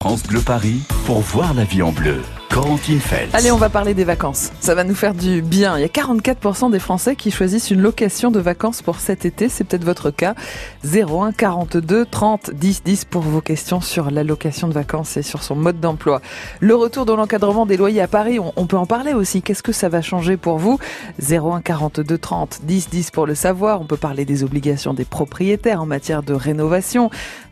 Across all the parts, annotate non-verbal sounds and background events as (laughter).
France Bleu Paris pour voir la vie en bleu. Corentine Fels. Allez, on va parler des vacances. Ça va nous faire du bien. Il y a 44% des Français qui choisissent une location de vacances pour cet été. C'est peut-être votre cas. 01 42 30 10 10 pour vos questions sur la location de vacances et sur son mode d'emploi. Le retour de l'encadrement des loyers à Paris, on, on peut en parler aussi. Qu'est-ce que ça va changer pour vous? 01 42 30 10 10 pour le savoir. On peut parler des obligations des propriétaires en matière de rénovation.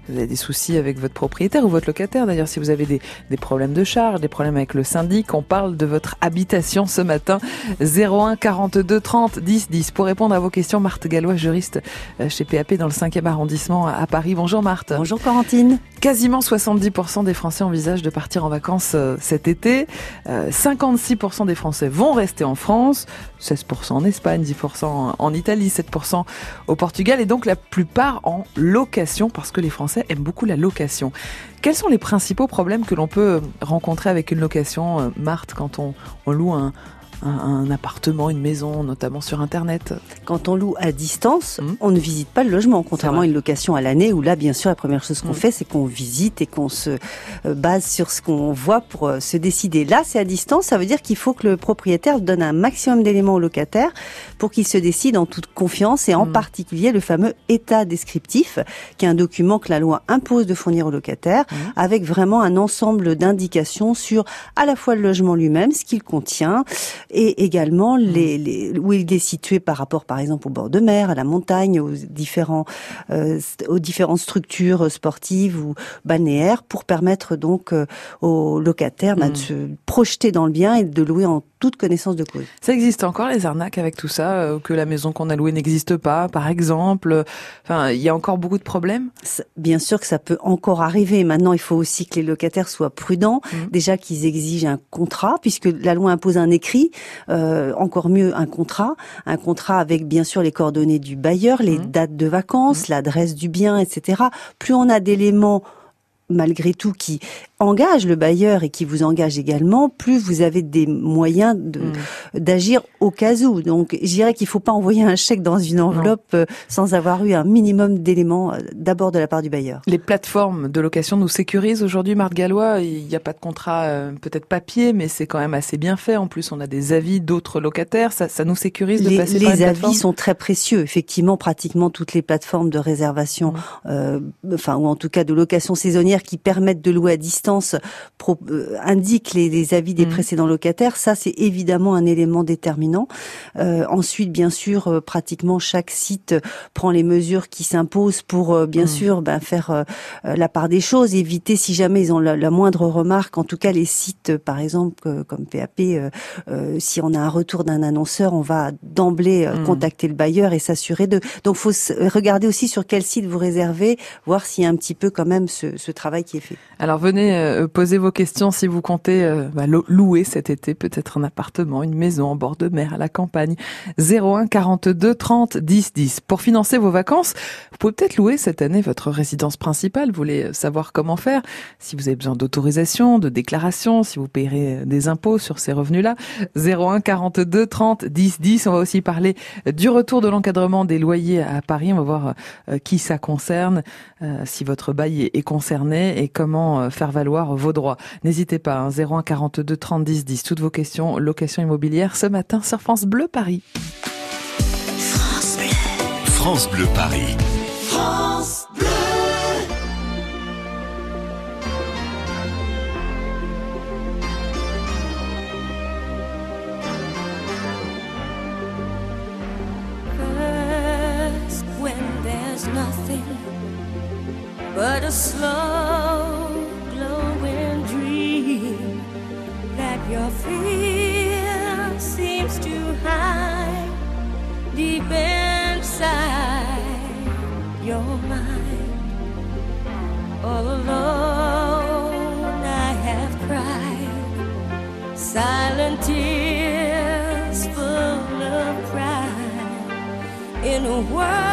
Vous avez des soucis avec votre propriétaire ou votre locataire. D'ailleurs, si vous avez des, des problèmes de charge, des problèmes avec le syndic, on parle de votre habitation ce matin. 01 42 30 10 10. Pour répondre à vos questions, Marthe Gallois, juriste euh, chez PAP dans le 5e arrondissement à Paris. Bonjour Marthe. Bonjour Corentine. Quasiment 70% des Français envisagent de partir en vacances euh, cet été. Euh, 56% des Français vont rester en France. 16% en Espagne, 10% en Italie, 7% au Portugal et donc la plupart en location parce que les Français aiment beaucoup la location. Quels sont les principaux problèmes que l'on peut rencontrer avec une location, euh, Marthe, quand on loue un, un, un appartement, une maison, notamment sur Internet Quand on loue à distance, Mhm. on ne visite pas le logement, contrairement à une location à l'année où là, bien sûr, la première chose qu'on Mhm. fait, c'est qu'on visite et qu'on se euh, base sur ce qu'on voit pour euh, se décider. Là, c'est à distance, ça veut dire qu'il faut que le propriétaire donne un maximum d'éléments au locataire pour qu'il se décide en toute confiance et en Mhm. particulier le fameux état descriptif, qui est un document que la loi impose de fournir au locataire avec vraiment un ensemble d'indications sur à la fois le logement lui-même, ce qu'il contient, et également les, les- où il est situé par rapport, par exemple, au bord de mer, à la montagne, aux différents, euh, aux différentes structures sportives ou balnéaires, pour permettre donc euh, aux locataires bah, Mm. de se projeter dans le bien et de louer en toute connaissance de cause. Ça existe encore les arnaques avec tout ça, euh, que la maison qu'on a louée n'existe pas, par exemple? Enfin, il y a encore beaucoup de problèmes? Bien sûr que ça peut encore arriver. Maintenant, il faut aussi que les locataires soient prudents. Mhm. Déjà qu'ils exigent un contrat, puisque la loi impose un écrit. Euh, encore mieux, un contrat. Un contrat avec, bien sûr, les coordonnées du bailleur, les Mhm. dates de vacances, l'adresse du bien, etc. Plus on a d'éléments malgré tout qui engagent le bailleur et qui vous engagent également, plus vous avez des moyens de, Mm. d'agir au cas où. Donc, je dirais qu'il faut pas envoyer un chèque dans une enveloppe euh, sans avoir eu un minimum d'éléments euh, d'abord de la part du bailleur. Les plateformes de location nous sécurisent aujourd'hui, Marthe Gallois. Il n'y a pas de contrat, euh, peut-être papier, mais c'est quand même assez bien fait. En plus, on a des avis d'autres locataires. Ça, ça nous sécurise de Les, passer par les avis plateforme sont très précieux. Effectivement, pratiquement toutes les plateformes de réservation, Mhm. euh, enfin ou en tout cas de location saisonnière qui permettent de louer à distance, pro- euh, indiquent les, les avis des Mhm. précédents locataires. Ça, c'est évidemment un élément déterminant. Euh, ensuite, bien sûr, euh, pratiquement chaque site prend les mesures qui s'imposent pour, euh, bien Mhm. sûr, ben, faire la part des choses, éviter si jamais ils ont la, la moindre remarque. En tout cas, les sites, par exemple, comme PAP, si on a un retour d'un annonceur, on va d'emblée Mhm. contacter le bailleur et s'assurer de. Donc, faut regarder aussi sur quel site vous réservez, voir s'il y a un petit peu quand même ce, ce travail qui est fait. Alors venez euh, poser vos questions si vous comptez euh, bah, lo- louer cet été peut-être un appartement, une maison en bord de mer à la campagne. 01 42 30 10 10. Pour financer vos vacances, vous pouvez peut-être louer cette année votre résidence principale. Vous voulez euh, savoir comment faire, si vous avez besoin d'autorisation, de déclaration, si vous payerez des impôts sur ces revenus-là. 01 42 30 10 10. On va aussi parler du retour de l'encadrement des loyers à Paris. On va voir qui ça concerne, si votre bail est, concerné et comment faire valoir vos droits. N'hésitez pas, hein, 01 42 30 10 10. Toutes vos questions location immobilière ce matin sur France Bleu Paris. France Bleu Paris. first when there's nothing but a slow your fear seems to hide deep inside your mind. All alone I have cried silent tears full of pride. In a world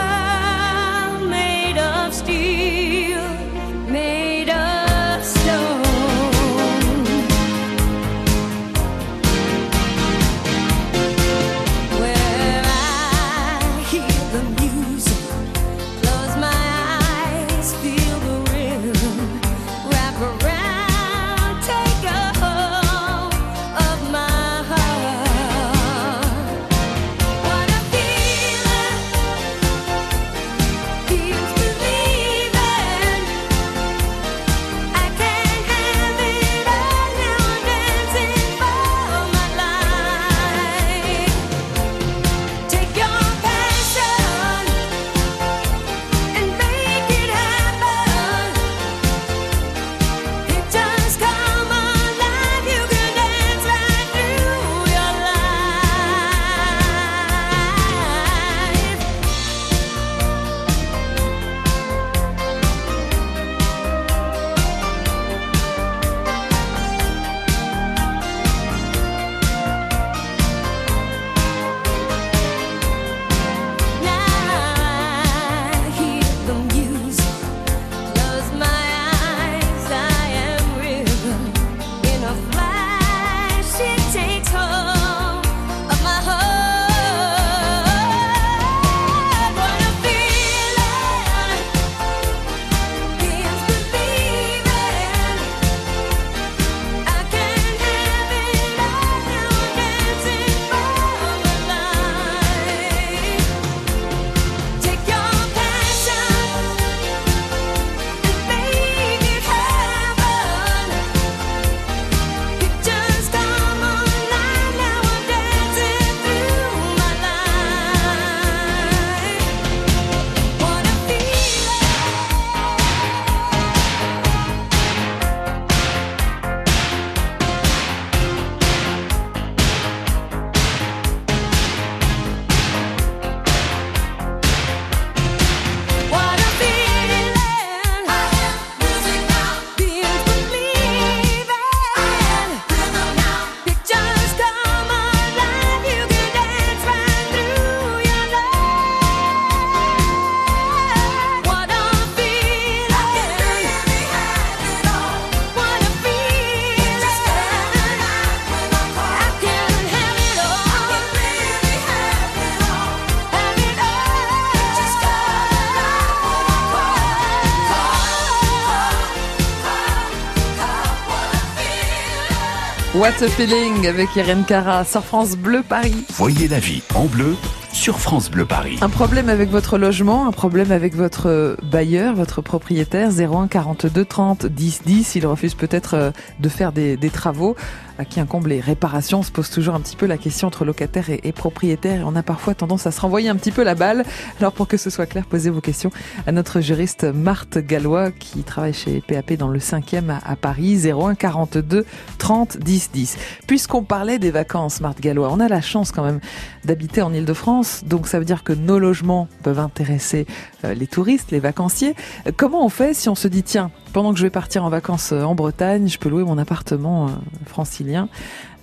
What a feeling avec Irène Cara sur France Bleu Paris. Voyez la vie en bleu sur France Bleu Paris. Un problème avec votre logement, un problème avec votre bailleur, votre propriétaire 01 42 30 10 10. Il refuse peut-être euh, de faire des, des travaux à qui incombe les réparations. On se pose toujours un petit peu la question entre locataire et, et, propriétaire et on a parfois tendance à se renvoyer un petit peu la balle. Alors pour que ce soit clair, posez vos questions à notre juriste Marthe Gallois qui travaille chez PAP dans le 5e à, à Paris 01 42 30 10 10. Puisqu'on parlait des vacances, Marthe Gallois, on a la chance quand même d'habiter en Ile-de-France, donc ça veut dire que nos logements peuvent intéresser euh, les touristes, les vacanciers. Comment on fait si on se dit tiens, pendant que je vais partir en vacances euh, en Bretagne, je peux louer mon appartement euh, francilien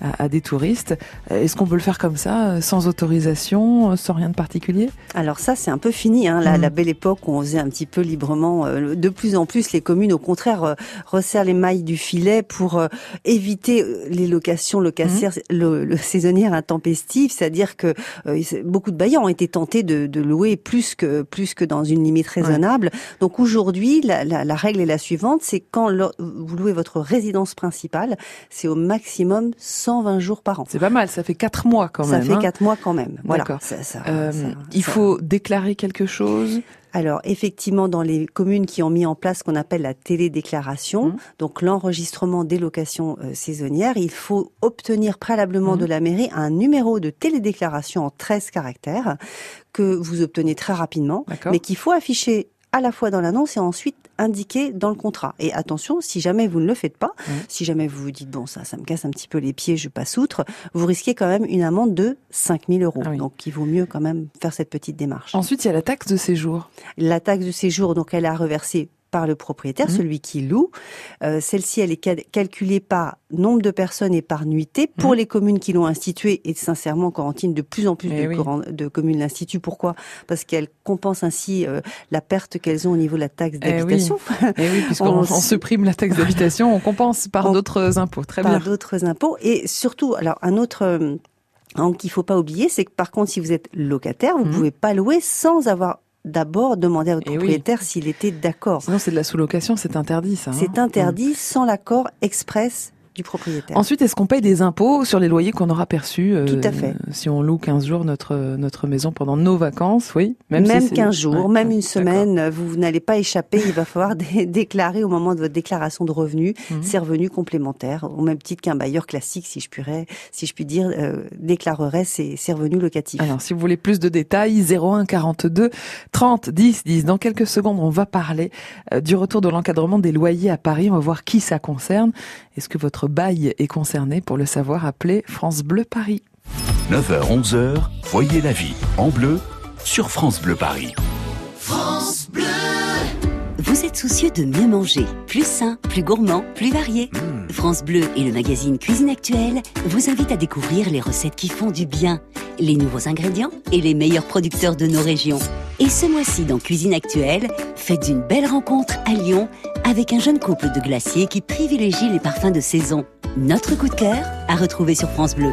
à, à des touristes. Est-ce qu'on peut le faire comme ça, sans autorisation, sans rien de particulier? Alors ça, c'est un peu fini. Hein, la, mmh. la, belle époque où on faisait un petit peu librement. De plus en plus, les communes, au contraire, resserrent les mailles du filet pour éviter les locations locassières, mmh. le, le saisonnières intempestives. C'est-à-dire que beaucoup de bailleurs ont été tentés de, de, louer plus que plus que dans une limite raisonnable. Donc aujourd'hui, la, la, la règle est la suivante c'est quand vous louez votre résidence principale, c'est au maximum 120 jours par an. C'est pas mal, ça fait 4 mois quand même. Ça fait hein 4 mois quand même. Voilà. Ça, ça, euh, ça, il faut déclarer quelque chose? Alors effectivement, dans les communes qui ont mis en place ce qu'on appelle la télédéclaration, mmh. donc l'enregistrement des locations euh, saisonnières, il faut obtenir préalablement mmh. de la mairie un numéro de télédéclaration en 13 caractères que vous obtenez très rapidement, mais qu'il faut afficher à la fois dans l'annonce et ensuite indiqué dans le contrat. Et attention, si jamais vous ne le faites pas, mmh. si jamais vous vous dites bon ça, ça me casse un petit peu les pieds, je passe outre, vous risquez quand même une amende de 5000 euros. Ah oui. Donc il vaut mieux quand même faire cette petite démarche. Ensuite, il y a la taxe de séjour. La taxe de séjour, donc elle a reversé par le propriétaire, mmh. celui qui loue. Euh, Celle-ci, elle est cal calculée par nombre de personnes et par nuitée pour mmh. les communes qui l'ont instituée. Et sincèrement, Corentine, de plus en plus de, oui. de, communes l'instituent. Pourquoi? Parce qu'elles compensent ainsi euh, la perte qu'elles ont au niveau de la taxe d'habitation. Eh oui, eh oui puisqu'on (laughs) on, on supprime la taxe d'habitation, on compense par d'autres impôts. Très par bien. Par d'autres impôts. Et surtout, alors un autre... Euh, qu'il ne faut pas oublier, c'est que par contre, si vous êtes locataire, vous ne mmh. pouvez pas louer sans avoir d'abord demander à votre Et propriétaire oui. s'il était d'accord. Sinon, c'est de la sous-location, c'est interdit, ça. Hein c'est interdit mmh. sans l'accord express du propriétaire. Ensuite, est-ce qu'on paye des impôts sur les loyers qu'on aura perçus euh, Tout à fait. Si on loue 15 jours notre, notre maison pendant nos vacances, oui. Même, même si 15 jours, ouais, même une semaine, vous n'allez pas échapper. il va falloir (laughs) dé déclarer au moment de votre déclaration de revenus mmh. ces revenus complémentaires, au même titre qu'un bailleur classique, si je, pourrais, si je puis dire, euh, déclarerait ses, ses, revenus locatifs. Alors, si vous voulez plus de détails, 01 42 30 10 10. Dans quelques secondes, on va parler euh, du retour de l'encadrement des loyers à Paris. On va voir qui ça concerne. Est-ce que votre bail est concerné Pour le savoir, appelez France Bleu Paris. 9h, 11h, voyez la vie en bleu sur France Bleu Paris. France Bleu Vous êtes soucieux de mieux manger, plus sain, plus gourmand, plus varié mmh. France Bleu et le magazine Cuisine Actuelle vous invitent à découvrir les recettes qui font du bien, les nouveaux ingrédients et les meilleurs producteurs de nos régions. Et ce mois-ci dans Cuisine Actuelle, faites une belle rencontre à Lyon avec un jeune couple de glaciers qui privilégie les parfums de saison. Notre coup de cœur à retrouver sur France Bleu.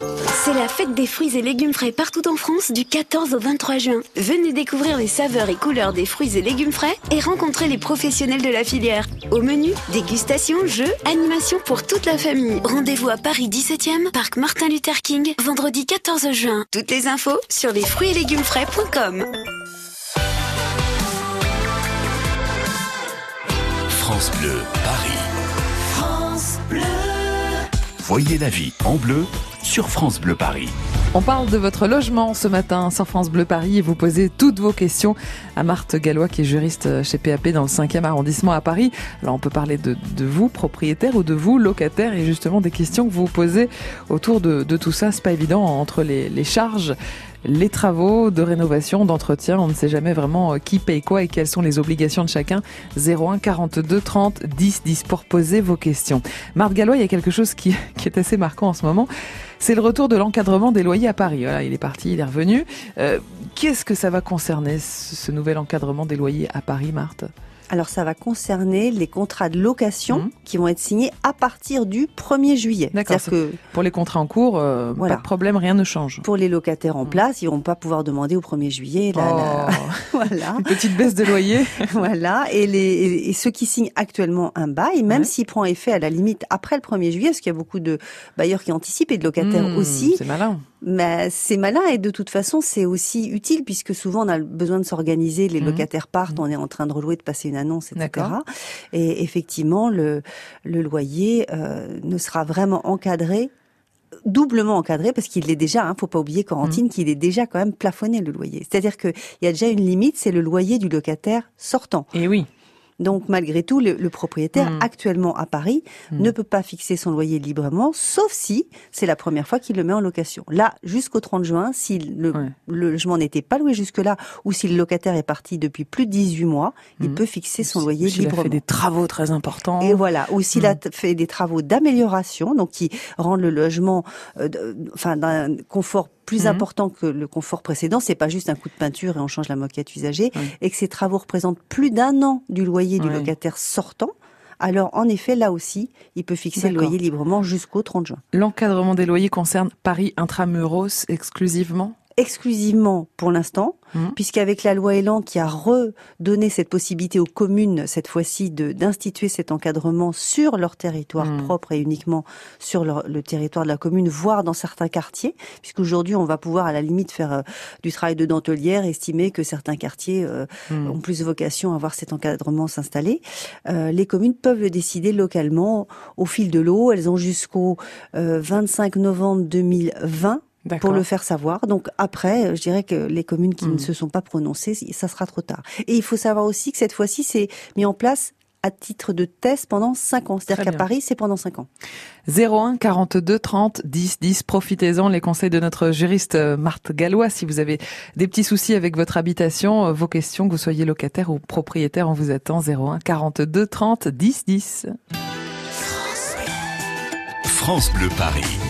C'est la fête des fruits et légumes frais partout en France du 14 au 23 juin. Venez découvrir les saveurs et couleurs des fruits et légumes frais et rencontrer les professionnels de la filière. Au menu, dégustation, jeux, animation pour toute la famille. Rendez-vous à Paris 17e, parc Martin Luther King, vendredi 14 juin. Toutes les infos sur les fruits et légumes frais.com. France Bleu, Paris. France Bleu. Voyez la vie en bleu sur France Bleu Paris. On parle de votre logement ce matin sur France Bleu Paris et vous posez toutes vos questions à Marthe Gallois qui est juriste chez PAP dans le 5e arrondissement à Paris. Alors on peut parler de, vous, propriétaire, ou de vous, locataire, et justement des questions que vous posez autour de, tout ça. C'est pas évident entre les charges les travaux de rénovation, d'entretien. On ne sait jamais vraiment euh, qui paye quoi et quelles sont les obligations de chacun. 01 42 30 10 10 pour poser vos questions. Marthe Gallois, il y a quelque chose (laughs) qui, est assez marquant en ce moment. C'est le retour de l'encadrement des loyers à Paris. Il est parti, il est revenu. Euh, Qu'est-ce que ça va concerner, ce, ce nouvel encadrement des loyers à Paris, Marthe? Alors ça va concerner les contrats de location Mhm. qui vont être signés à partir du 1er juillet. D'accord, que Pour les contrats en cours, euh, Voilà. pas de problème, rien ne change. pour les locataires en Mhm. place, ils vont pas pouvoir demander au 1er juillet. la- la- Oh, (laughs) voilà. une petite baisse de loyer. (laughs) Voilà, et, les, et- et ceux qui signent actuellement un bail, même Ouais. s'il prend effet à la limite après le 1er juillet, parce qu'il y a beaucoup de bailleurs qui anticipent et de locataires Hmm, aussi, C'est malin. Mais c'est malin et de toute façon c'est aussi utile puisque souvent on a besoin de s'organiser, les Mhm. locataires partent, on est en train de relouer, de passer une annonce, etc. Et effectivement le, le loyer euh, ne sera vraiment encadré doublement encadré parce qu'il est déjà, hein, faut pas oublier Corentine, Mhm. qu'il est déjà quand même plafonné le loyer. C'est-à-dire qu'il y a déjà une limite, c'est le loyer du locataire sortant. Et oui. Donc malgré tout, le, le propriétaire Mm. actuellement à Paris Mm. ne peut pas fixer son loyer librement, sauf si c'est la première fois qu'il le met en location. Là, jusqu'au 30 juin, si le, Ouais. le logement n'était pas loué jusque-là, ou si le locataire est parti depuis plus de 18 mois, il Mm. peut fixer son loyer S'il a librement. fait des travaux très importants. Et voilà, ou s'il a fait des travaux d'amélioration, donc qui rendent le logement, euh, enfin d'un confort plus Mhm. important que le confort précédent, c'est pas juste un coup de peinture et on change la moquette usagée, Oui. et que ces travaux représentent plus d'un an du loyer du Oui. locataire sortant. Alors en effet, là aussi, il peut fixer le loyer librement jusqu'au 30 juin. L'encadrement des loyers concerne Paris intramuros exclusivement? Exclusivement pour l'instant, Mhm. puisqu'avec la loi Elan qui a redonné cette possibilité aux communes, cette fois-ci, d'instituer cet encadrement sur leur territoire Mhm. propre et uniquement sur leur- le territoire de la commune, voire dans certains quartiers, puisqu'aujourd'hui on va pouvoir à la limite faire euh, du travail de dentelière, estimer que certains quartiers euh, Hmm. ont plus vocation à voir cet encadrement s'installer. Euh, les communes peuvent le décider localement au fil de l'eau. Elles ont jusqu'au euh, 25 novembre 2020 pour le faire savoir. Donc après, euh, je dirais que les communes qui ne se sont pas prononcées, ça sera trop tard. Et il faut savoir aussi que cette fois-ci, c'est mis en place à titre de test pendant 5 ans. C'est-à-dire qu'à. Paris, c'est pendant 5 ans. 01 42 30 10 10. Profitez-en les conseils de notre juriste euh, Marthe Gallois. Si vous avez des petits soucis avec votre habitation, euh, vos questions, que vous soyez locataire ou propriétaire, on vous attend 01 42 30 10 10. France Bleu Paris.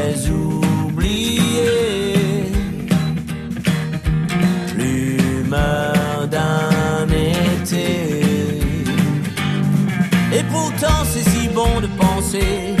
de penser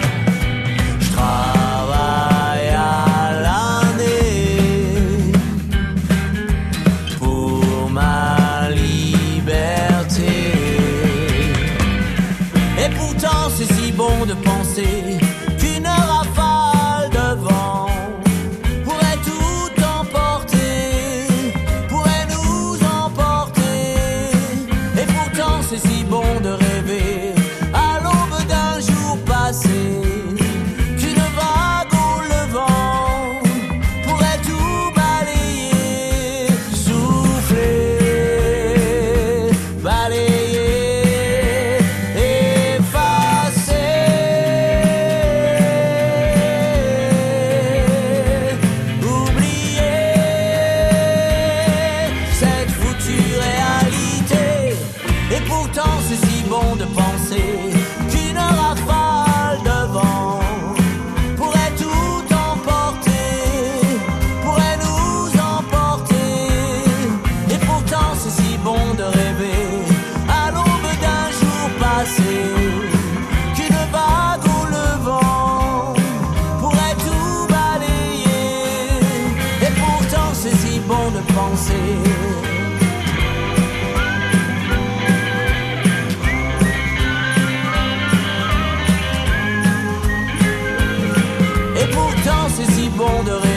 Bon de rêver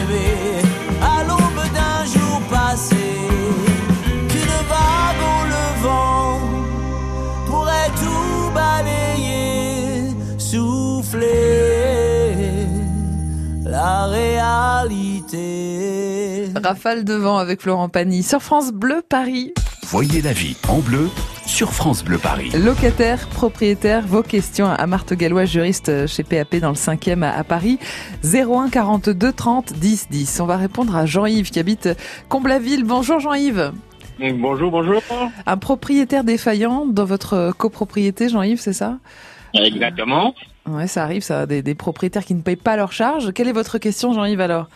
Rafale de vent avec Florent Pagny sur France Bleu Paris. Voyez la vie en bleu sur France Bleu Paris. Locataire, propriétaire, vos questions à Marthe Gallois, juriste chez PAP dans le 5e à Paris. 01 42 30 10 10. On va répondre à Jean-Yves qui habite Comblaville. Bonjour Jean-Yves. Bonjour, bonjour. Un propriétaire défaillant dans votre copropriété, Jean-Yves, c'est ça? Exactement. Ouais, ça arrive, ça, des, des propriétaires qui ne payent pas leurs charges. Quelle est votre question, Jean-Yves, alors?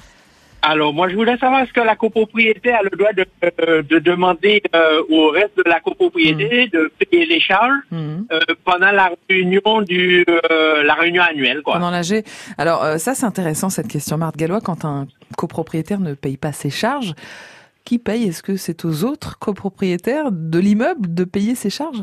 Alors, moi, je voulais savoir est-ce que la copropriété a le droit de, euh, de demander euh, au reste de la copropriété de payer les charges Mhm. euh, pendant la réunion du euh, la réunion annuelle, quoi? Pendant l'AG. Alors, euh, ça, c'est intéressant, cette question, Marthe Gallois. Quand un copropriétaire ne paye pas ses charges, qui paye? Est-ce que c'est aux autres copropriétaires de l'immeuble de payer ses charges?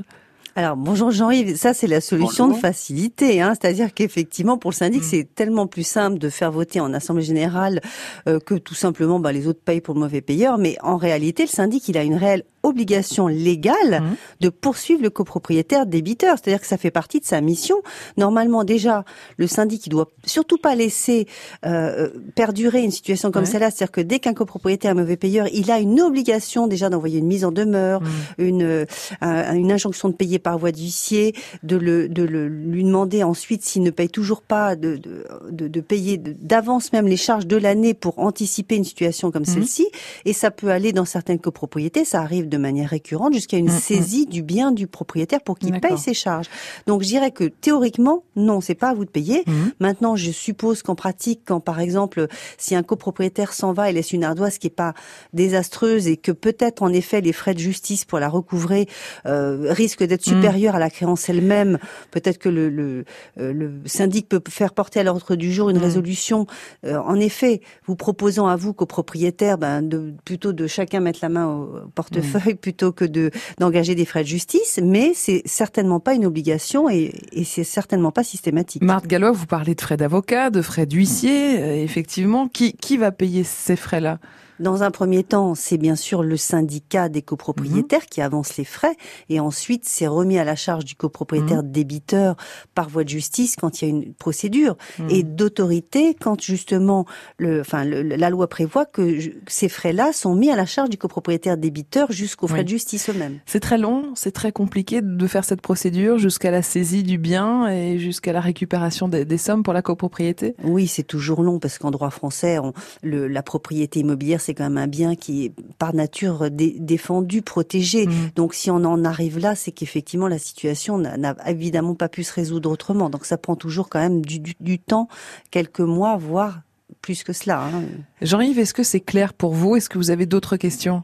Alors bonjour Jean-Yves, ça c'est la solution Bonjour. de facilité, hein. c'est-à-dire qu'effectivement pour le syndic Mm. c'est tellement plus simple de faire voter en assemblée générale euh, que tout simplement bah, les autres payent pour le mauvais payeur, mais en réalité le syndic il a une réelle obligation légale Mhm. de poursuivre le copropriétaire débiteur, c'est-à-dire que ça fait partie de sa mission. Normalement déjà le syndic il doit surtout pas laisser euh, perdurer une situation comme Ouais. celle-là, c'est-à-dire que dès qu'un copropriétaire est mauvais payeur, il a une obligation déjà d'envoyer une mise en demeure, Mhm. une, euh, un- une injonction de payer par voie d'huissier, de, le, de le, lui demander ensuite s'il ne paye toujours pas, de, de, de, payer d'avance même les charges de l'année pour anticiper une situation comme Mhm. celle-ci. Et ça peut aller dans certaines copropriétés, ça arrive de manière récurrente jusqu'à une Mhm. saisie du bien du propriétaire pour qu'il paye ses charges. Donc je dirais que théoriquement, non, c'est pas à vous de payer. Mhm. Maintenant, je suppose qu'en pratique, quand par exemple, si un copropriétaire s'en va et laisse une ardoise qui est pas désastreuse et que peut-être en effet les frais de justice pour la recouvrer euh, risquent d'être Mm. supérieurs à la créance elle-même, peut-être que le, le, euh, le syndic peut faire porter à l'ordre du jour une Mm. résolution. Euh, en effet, vous proposant à vous copropriétaire, ben de plutôt de chacun mettre la main au portefeuille Plutôt que de d'engager des frais de justice, mais c'est certainement pas une obligation et, et c'est certainement pas systématique. Marthe Gallois, vous parlez de frais d'avocat, de frais d'huissier. euh, effectivement, qui, qui va payer ces frais-là? Dans un premier temps, c'est bien sûr le syndicat des copropriétaires Mhm. qui avance les frais, et ensuite c'est remis à la charge du copropriétaire Mhm. débiteur par voie de justice quand il y a une procédure, Mhm. et d'autorité quand justement le, enfin le- la loi prévoit que ces frais-là sont mis à la charge du copropriétaire débiteur jusqu'aux frais Oui. de justice eux-mêmes. C'est très long, c'est très compliqué de faire cette procédure jusqu'à la saisie du bien et jusqu'à la récupération des, des sommes pour la copropriété. Oui, c'est toujours long parce qu'en droit français, on- le, la propriété immobilière, c'est quand même un bien qui est par nature dé- défendu, protégé. Mhm. Donc si on en arrive là, c'est qu'effectivement la situation n'a évidemment pas pu se résoudre autrement. Donc ça prend toujours quand même du, du- du temps, quelques mois, voire plus que cela. hein. Jean-Yves, est-ce que c'est clair pour vous? Est-ce que vous avez d'autres questions?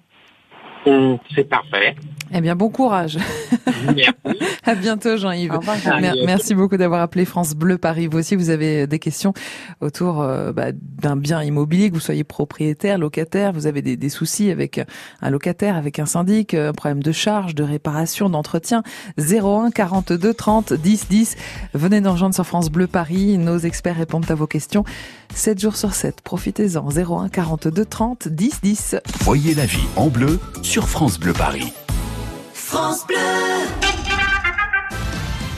C'est parfait. Eh bien, bon courage. Merci. (laughs) À bientôt, Jean-Yves. Merci beaucoup d'avoir appelé France Bleu Paris. Vous aussi, vous avez des questions autour euh, bah, d'un bien immobilier, que vous soyez propriétaire, locataire, vous avez des, des soucis avec un locataire, avec un syndic, euh, un problème de charge, de réparation, d'entretien. 01 42 30 10 10. Venez nous rejoindre sur France Bleu Paris. Nos experts répondent à vos questions 7 jours sur 7. Profitez-en. 01 42 30 10 10. Voyez la vie en bleu sur France Bleu Paris. France Bleu.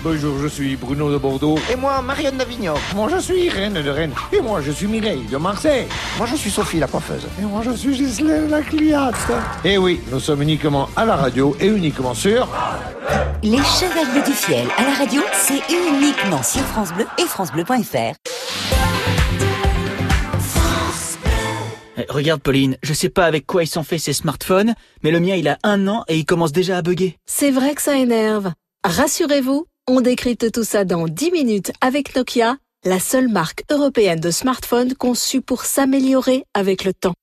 Bonjour, je suis Bruno de Bordeaux. Et moi, Marianne d'Avignon. Moi, je suis Reine de Rennes. Et moi, je suis Mireille de Marseille. Moi, je suis Sophie, la coiffeuse. Et moi, je suis Ghislaine la cliente. Et oui, nous sommes uniquement à la radio et uniquement sur... Les Chevaliers du Fiel à la radio, c'est uniquement sur France Bleu et francebleu.fr. Regarde Pauline, je sais pas avec quoi ils sont faits ces smartphones, mais le mien il a un an et il commence déjà à bugger. C'est vrai que ça énerve. Rassurez-vous, on décrypte tout ça dans 10 minutes avec Nokia, la seule marque européenne de smartphones conçue pour s'améliorer avec le temps.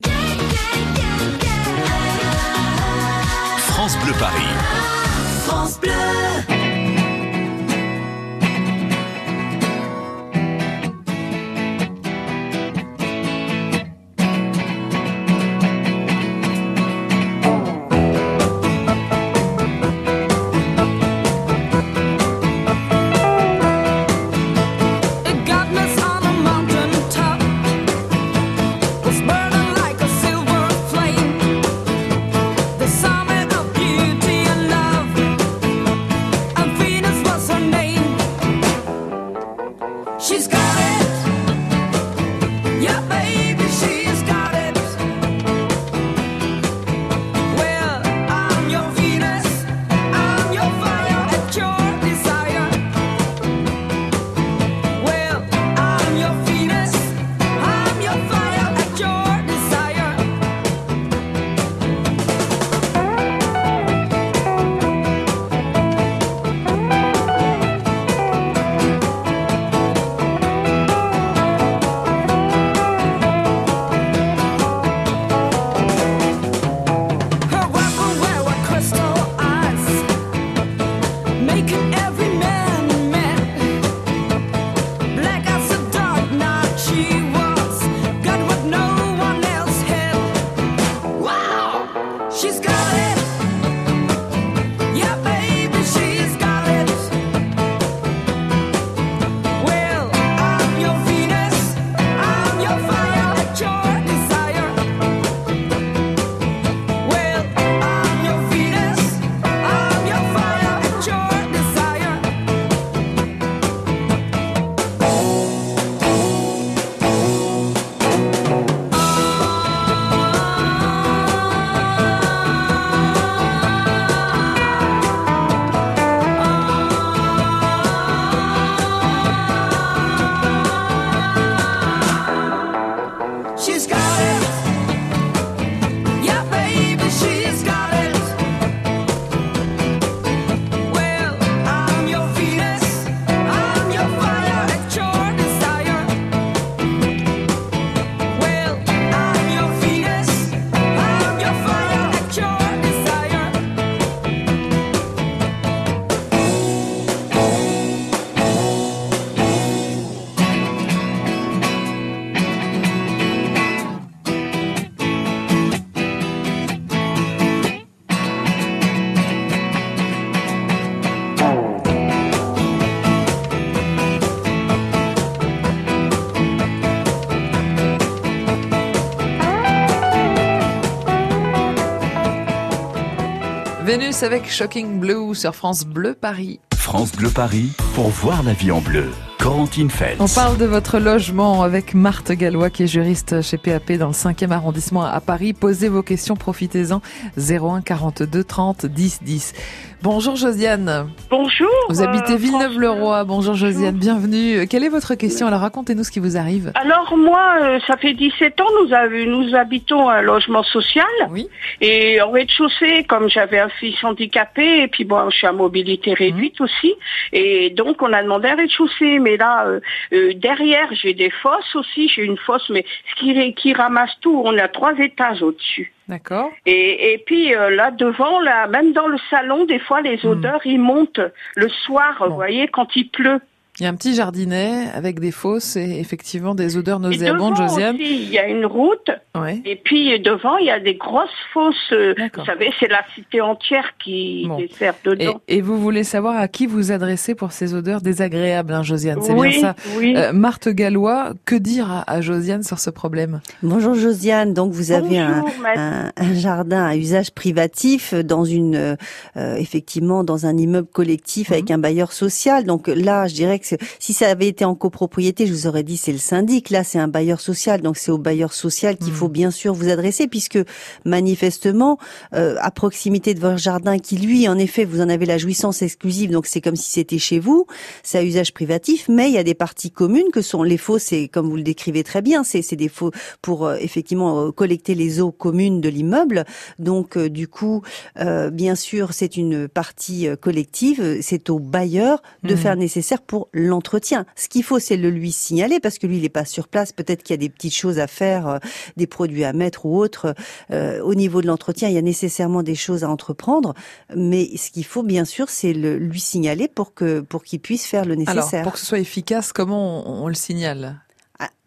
France Bleu Paris. Vénus avec Shocking Blue sur France Bleu Paris. France Bleu Paris pour voir la vie en bleu. Corentine Feltz. On parle de votre logement avec Marthe Gallois qui est juriste chez PAP dans le 5e arrondissement à Paris. Posez vos questions, profitez-en. 01 42 30 10 10. Bonjour Josiane. Bonjour. Vous habitez euh, Villeneuve-le-Roi. Bonjour Josiane, bienvenue. Quelle est votre question? Alors racontez-nous ce qui vous arrive. Alors moi, euh, ça fait 17 ans, nous, avons- nous habitons un logement social. Oui. Et au rez-de-chaussée, comme j'avais un fils handicapé, et puis bon, je suis à mobilité réduite aussi, et donc on a demandé un rez-de-chaussée. Mais là, euh, euh, derrière, j'ai des fosses aussi, j'ai une fosse, mais ce qui, qui ramasse tout, on a trois étages au-dessus. D'accord. Et, et puis euh, là devant, là, même dans le salon, des fois les odeurs, ils montent le soir, vous voyez, quand il pleut. Il y a un petit jardinet avec des fosses et effectivement des odeurs nauséabondes, Josiane. aussi, il y a une route. Ouais. Et puis devant, il y a des grosses fosses. euh, Vous savez, c'est la cité entière qui Bon. dessert dedans. et vous voulez savoir à qui vous adressez pour ces odeurs désagréables, hein, Josiane C'est Oui, bien ça. oui. Euh, Marthe Gallois, que dire à, à Josiane sur ce problème? Bonjour Josiane, donc vous avez un, Bonjour, maître. un, un jardin à usage privatif dans une euh, effectivement dans un immeuble collectif avec un bailleur social. Donc là, je dirais que si ça avait été en copropriété, je vous aurais dit c'est le syndic. Là, c'est un bailleur social, donc c'est au bailleur social qu'il faut bien sûr vous adresser puisque manifestement euh, à proximité de votre jardin qui lui en effet vous en avez la jouissance exclusive donc c'est comme si c'était chez vous c'est à usage privatif mais il y a des parties communes que sont les fosses c'est comme vous le décrivez très bien c'est des faux pour euh, effectivement euh, collecter les eaux communes de l'immeuble donc euh, du coup euh, bien sûr c'est une partie collective c'est au bailleur de Mhm. faire nécessaire pour l'entretien. Ce qu'il faut c'est le lui signaler parce que lui il est pas sur place. Peut-être qu'il y a des petites choses à faire euh, des produits à mettre ou autres euh, au niveau de l'entretien, il y a nécessairement des choses à entreprendre, mais ce qu'il faut bien sûr, c'est le lui signaler pour que pour qu'il puisse faire le Alors, nécessaire. pour que ce soit efficace, comment on, on le signale?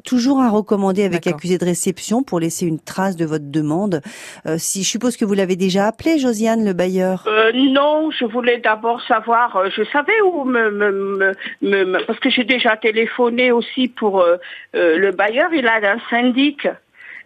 Toujours à recommander avec accusé de réception pour laisser une trace de votre demande. Euh, si je suppose que vous l'avez déjà appelé, Josiane, le bailleur. Euh, non, je voulais d'abord savoir, euh, je savais où me, me, me- me- me- parce que j'ai déjà téléphoné aussi pour euh, euh, le bailleur, il a un syndic.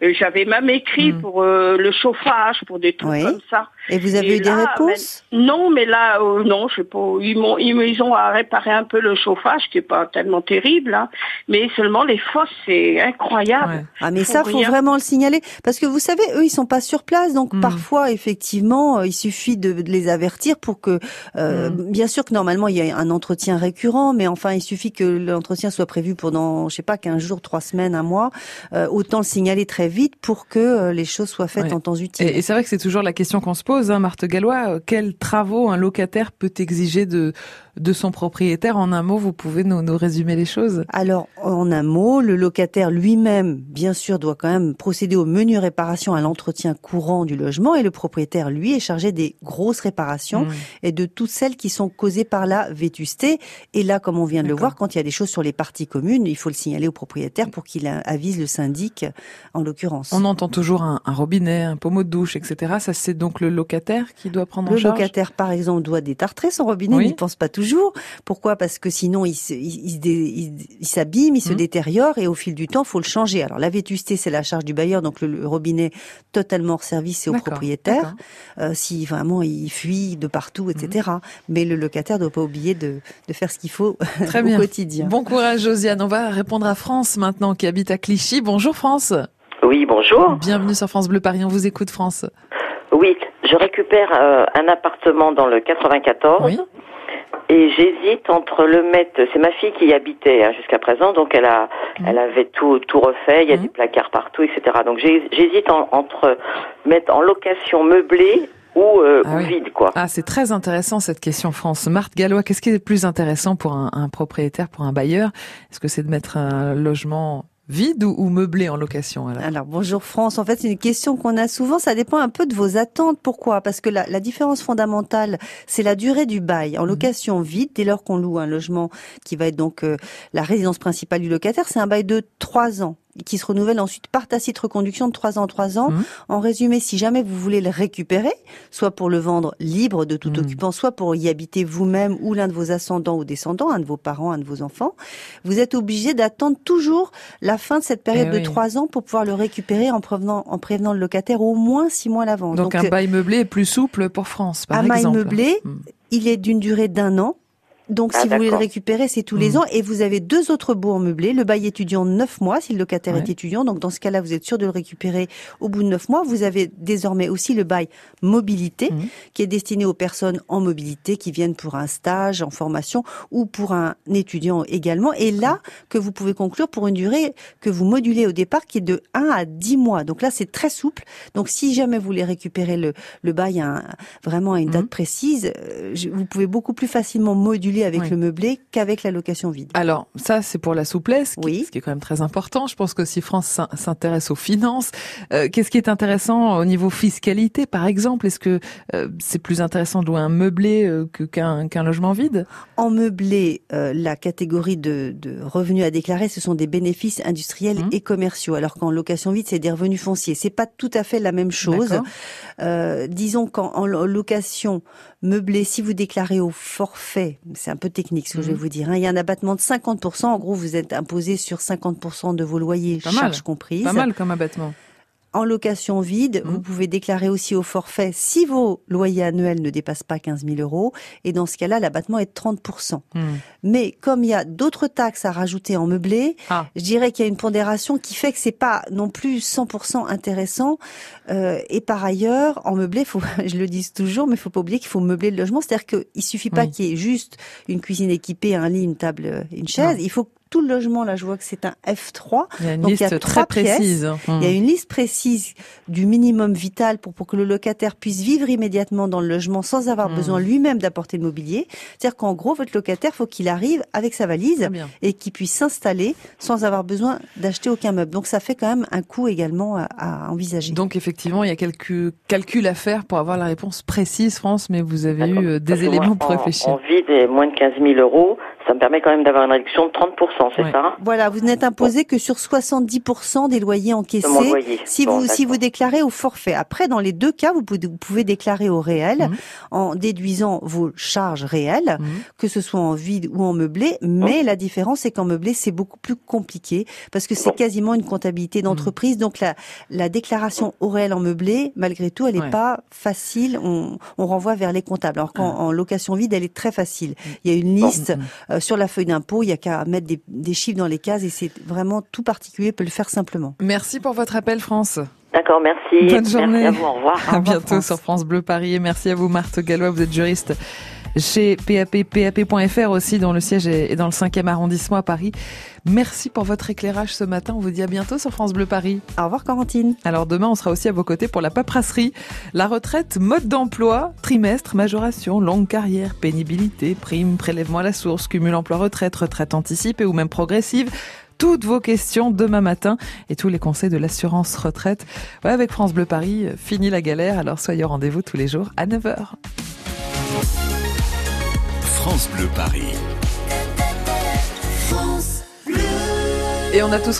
Euh, J'avais même écrit pour euh, le chauffage, pour des trucs Oui. comme ça. Et vous avez eu des réponses Non, mais là, euh, non, je sais pas. Ils m'ont, ils, ils ont à réparer un peu le chauffage, qui est pas tellement terrible, hein, mais seulement les fosses, c'est incroyable. Ah mais Faut ça, faut rien. vraiment le signaler parce que vous savez, eux, ils sont pas sur place, donc Hmm. parfois, effectivement, euh, il suffit de, de les avertir pour que, euh, Hmm. bien sûr que normalement il y a un entretien récurrent, mais enfin, il suffit que l'entretien soit prévu pendant, je sais pas, 15 jours, 3 semaines, un mois. Euh, autant le signaler très vite pour que euh, les choses soient faites en temps utile. Et, et c'est vrai que c'est toujours la question qu'on se pose, hein, Marthe Gallois. Euh, Quels travaux un locataire peut exiger de, de son propriétaire En un mot, vous pouvez nous, nous résumer les choses Alors, en un mot, le locataire lui-même, bien sûr, doit quand même procéder aux menues réparations à l'entretien courant du logement et le propriétaire, lui, est chargé des grosses réparations Mmh. et de toutes celles qui sont causées par la vétusté. Et là, comme on vient de le voir, quand il y a des choses sur les parties communes, il faut le signaler au propriétaire pour qu'il avise le syndic, en l'occurrence. On entend toujours un, un robinet, un pommeau de douche, etc. Ça, c'est donc le locataire qui doit prendre en Le charge? locataire, par exemple, doit détartrer son robinet, Oui. il n'y pense pas toujours. Pourquoi? Parce que sinon, il il il s'abîme, il se Mhm. détériore, et au fil du temps, faut le changer. Alors, la vétusté, c'est la charge du bailleur, donc le, le robinet totalement hors service, c'est au propriétaire. Euh, si vraiment il fuit de partout, etc. Mhm. Mais le locataire doit pas oublier de, de faire ce qu'il faut (laughs) Très au bien. quotidien. Bon courage, Josiane. On va répondre à France maintenant, qui habite à Clichy. Bonjour, France. Oui, bonjour. Bienvenue sur France Bleu Paris. On vous écoute, France. Oui, je récupère euh, un appartement dans le 94 Oui. Et j'hésite entre le mettre. C'est ma fille qui y habitait hein, jusqu'à présent, donc elle a, Mhm. elle avait tout tout refait. Il y a des placards partout, etc. Donc j'hésite en- entre mettre en location meublée ou, euh, Ah ou oui. vide, quoi. Ah, c'est très intéressant cette question, France. Marthe Gallois, qu'est-ce qui est le plus intéressant pour un, un propriétaire, pour un bailleur? Est-ce que c'est de mettre un logement vide ou, ou meublé en location alors? Alors bonjour France, en fait c'est une question qu'on a souvent, ça dépend un peu de vos attentes. Pourquoi? Parce que la, la différence fondamentale, c'est la durée du bail. En location vide, dès lors qu'on loue un logement qui va être donc euh, la résidence principale du locataire, c'est un bail de trois ans qui se renouvelle ensuite par tacite reconduction de trois ans en trois ans. En résumé, si jamais vous voulez le récupérer, soit pour le vendre libre de tout occupant, soit pour y habiter vous-même ou l'un de vos ascendants ou descendants, un de vos parents, un de vos enfants, vous êtes obligé d'attendre toujours la fin de cette période Eh de oui. trois ans pour pouvoir le récupérer en prévenant, en prévenant le locataire au moins six mois à l'avance. Donc, un euh, bail meublé est plus souple pour France, par un bail exemple. meublé, Hmm. il est d'une durée d'un an. Donc, Ah, si vous voulez le récupérer, c'est tous les Mhm. ans. Et vous avez deux autres baux en meublé. Le bail étudiant, neuf mois, si le locataire Ouais. est étudiant. Donc, dans ce cas-là, vous êtes sûr de le récupérer au bout de neuf mois. Vous avez désormais aussi le bail mobilité, Mhm. qui est destiné aux personnes en mobilité qui viennent pour un stage, en formation, ou pour un étudiant également. Et là, que vous pouvez conclure pour une durée que vous modulez au départ, qui est de 1 à 10 mois. Donc là, c'est très souple. Donc, si jamais vous voulez récupérer le, le bail à un- vraiment à une date précise, euh, je- vous pouvez beaucoup plus facilement moduler avec Oui. le meublé qu'avec la location vide. Alors, ça, c'est pour la souplesse, qui- ce qui est quand même très important. Je pense que si France s'in- s'intéresse aux finances, euh, qu'est-ce qui est intéressant au niveau fiscalité, par exemple? Est-ce que euh, c'est plus intéressant de louer un meublé euh, qu'un qu'un logement vide? En meublé, euh, la catégorie de, de revenus à déclarer, ce sont des bénéfices industriels Mmh. et commerciaux, alors qu'en location vide, c'est des revenus fonciers. C'est pas tout à fait la même chose. Disons qu'en en lo- location meublée, si vous déclarez au forfait, c'est un peu technique ce que je vais Mhm. vous dire, hein, il y a un abattement de 50%. En gros, vous êtes imposé sur 50% de vos loyers, Pas mal. charges comprises. Pas mal comme abattement. En location vide, Mmh. vous pouvez déclarer aussi au forfait si vos loyers annuels ne dépassent pas 15 000 euros. Et dans ce cas-là, l'abattement est de 30%. Hmm. Mais comme il y a d'autres taxes à rajouter en meublé, Ah. je dirais qu'il y a une pondération qui fait que c'est pas non plus 100% intéressant. Euh, et par ailleurs, en meublé, faut, (laughs) je le dis toujours, mais il faut pas oublier qu'il faut meubler le logement. C'est-à-dire qu'il suffit pas Oui. qu'il y ait juste une cuisine équipée, un lit, une table, euh, une chaise. Non. Il faut que tout le logement, là, je vois que c'est un F3. Il y a une Donc, liste il y a très trois pièces. précise. Il y a une liste précise du minimum vital pour, pour que le locataire puisse vivre immédiatement dans le logement sans avoir Hmm. besoin lui-même d'apporter le mobilier. C'est-à-dire qu'en gros, votre locataire, faut qu'il arrive avec sa valise et qu'il puisse s'installer sans avoir besoin d'acheter aucun meuble. Donc ça fait quand même un coût également à, à envisager. Donc effectivement, il y a quelques calculs à faire pour avoir la réponse précise, France, mais vous avez eu euh, des éléments en- pour réfléchir. En vide et moins de 15 000 euros, ça me permet quand même d'avoir une réduction de 30%, c'est ça? Voilà, vous n'êtes imposé que sur 70% des loyers encaissés De loyer. si Bon, vous si vous déclarez au forfait. Après, dans les deux cas, vous pouvez, vous pouvez déclarer au réel Mhm. en déduisant vos charges réelles, que ce soit en vide ou en meublé. Mais la différence, c'est qu'en meublé, c'est beaucoup plus compliqué parce que c'est quasiment une comptabilité d'entreprise. Donc la la déclaration au réel en meublé, malgré tout, elle n'est Ouais. pas facile. On, on renvoie vers les comptables. Alors qu'en en location vide, elle est très facile. Mm. Il y a une liste euh, sur la feuille d'impôt. Il y a qu'à mettre des, des chiffres dans les cases et c'est vraiment tout particulier peut le faire simplement. Merci pour votre appel, France. D'accord, merci. Bonne journée. Merci à vous, au revoir. À bientôt sur France Bleu Paris. Et merci à vous, Marthe Gallois. Vous êtes juriste chez PAP, PAP.fr aussi, dont le siège est est dans le 5e arrondissement à Paris. Merci pour votre éclairage ce matin. On vous dit à bientôt sur France Bleu Paris. Au revoir, Corentine. Alors demain, on sera aussi à vos côtés pour la paperasserie. La retraite, mode d'emploi, trimestre, majoration, longue carrière, pénibilité, prime, prélèvement à la source, cumul emploi-retraite, retraite anticipée ou même progressive toutes vos questions demain matin et tous les conseils de l'assurance retraite. Ouais, avec France Bleu Paris, fini la galère, alors soyez au rendez-vous tous les jours à 9h. France Bleu Paris. Et on a tous